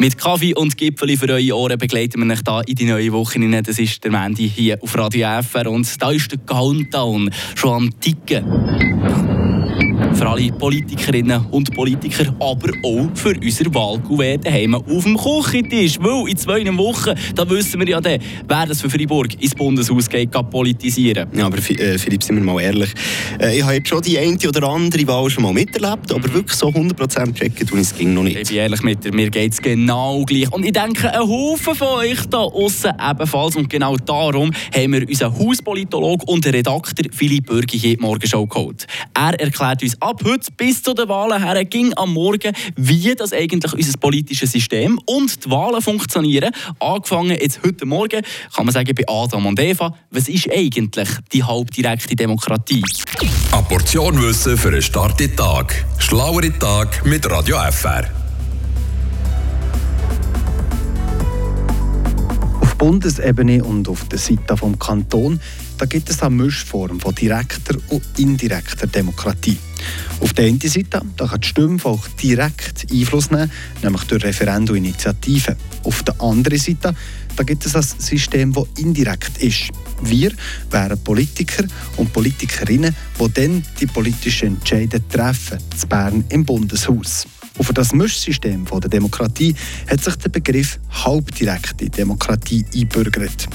Mit Kaffee und Gipfeli für eure Ohren begleiten wir euch hier in die neue Woche. Das ist der Mandy hier auf Radio FR und da ist der Countdown schon am Ticken für alle Politikerinnen und Politiker, aber auch für unser Wahlkuvert daheim auf dem Küchentisch. Weil in zwei Wochen, da wissen wir ja dann, wer das für Freiburg ins Bundeshaus geht, politisieren. Ja, aber äh, Philipp, sind wir mal ehrlich. Äh, ich habe schon die eine oder andere Wahl schon mal miterlebt, aber mhm. wirklich so 100% checken tun es ging noch nicht. Ich bin ehrlich mit dir, mir geht es genau gleich. Und ich denke, ein Haufen von euch da außen ebenfalls. Und genau darum haben wir unseren Hauspolitolog und Redakteur Philipp Bürgi hier morgen schon geholt. Er erklärt uns ab heute bis zu den Wahlen her ging am Morgen, wie das eigentlich unser politisches System und die Wahlen funktionieren. Angefangen jetzt heute Morgen, kann man sagen, bei Adam und Eva. Was ist eigentlich die halbdirekte Demokratie? Eine Portion Wissen für einen starken Tag. Schlauere Tag mit Radio FR. Bundesebene und auf der Seite vom Kanton da gibt es eine Mischform von direkter und indirekter Demokratie. Auf der einen Seite da kann die Stimmvolk direkt Einfluss nehmen, nämlich durch Referenden. Auf der anderen Seite da gibt es ein System, das indirekt ist. Wir wären Politiker und Politikerinnen, die dann die politischen Entscheidungen treffen, zu Bern im Bundeshaus. Und für das Mischsystem der Demokratie hat sich der Begriff halbdirekte Demokratie einbürgert.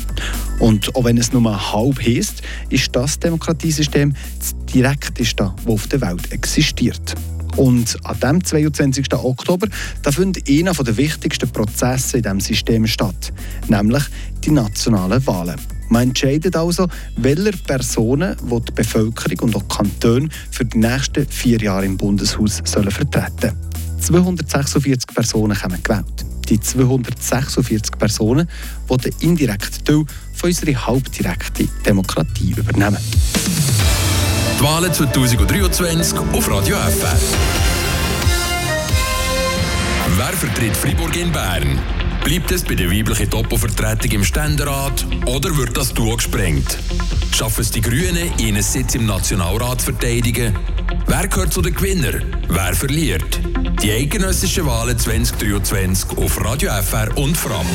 Und auch wenn es nur halb heisst, ist das Demokratiesystem das direkteste, das auf der Welt existiert. Und an dem 22. Oktober da findet einer der wichtigsten Prozesse in diesem System statt, nämlich die nationalen Wahlen. Man entscheidet also, welche Personen die, die Bevölkerung und auch Kantone für die nächsten vier Jahre im Bundeshaus sollen vertreten sollen. 246 Personen haben gewählt. Die 246 Personen, die den indirekten Teil von unserer halbdirekten Demokratie übernehmen. Die Wahlen 2023 auf Radio FR. Wer vertritt Fribourg in Bern? Bleibt es bei der weiblichen Topo-Vertretung im Ständerat oder wird das Duo gesprengt? Schaffen es die Grünen, ihren Sitz im Nationalrat zu verteidigen? Wer gehört zu den Gewinnern? Wer verliert? Die eidgenössischen Wahlen 2023 auf Radio FR und Frappen.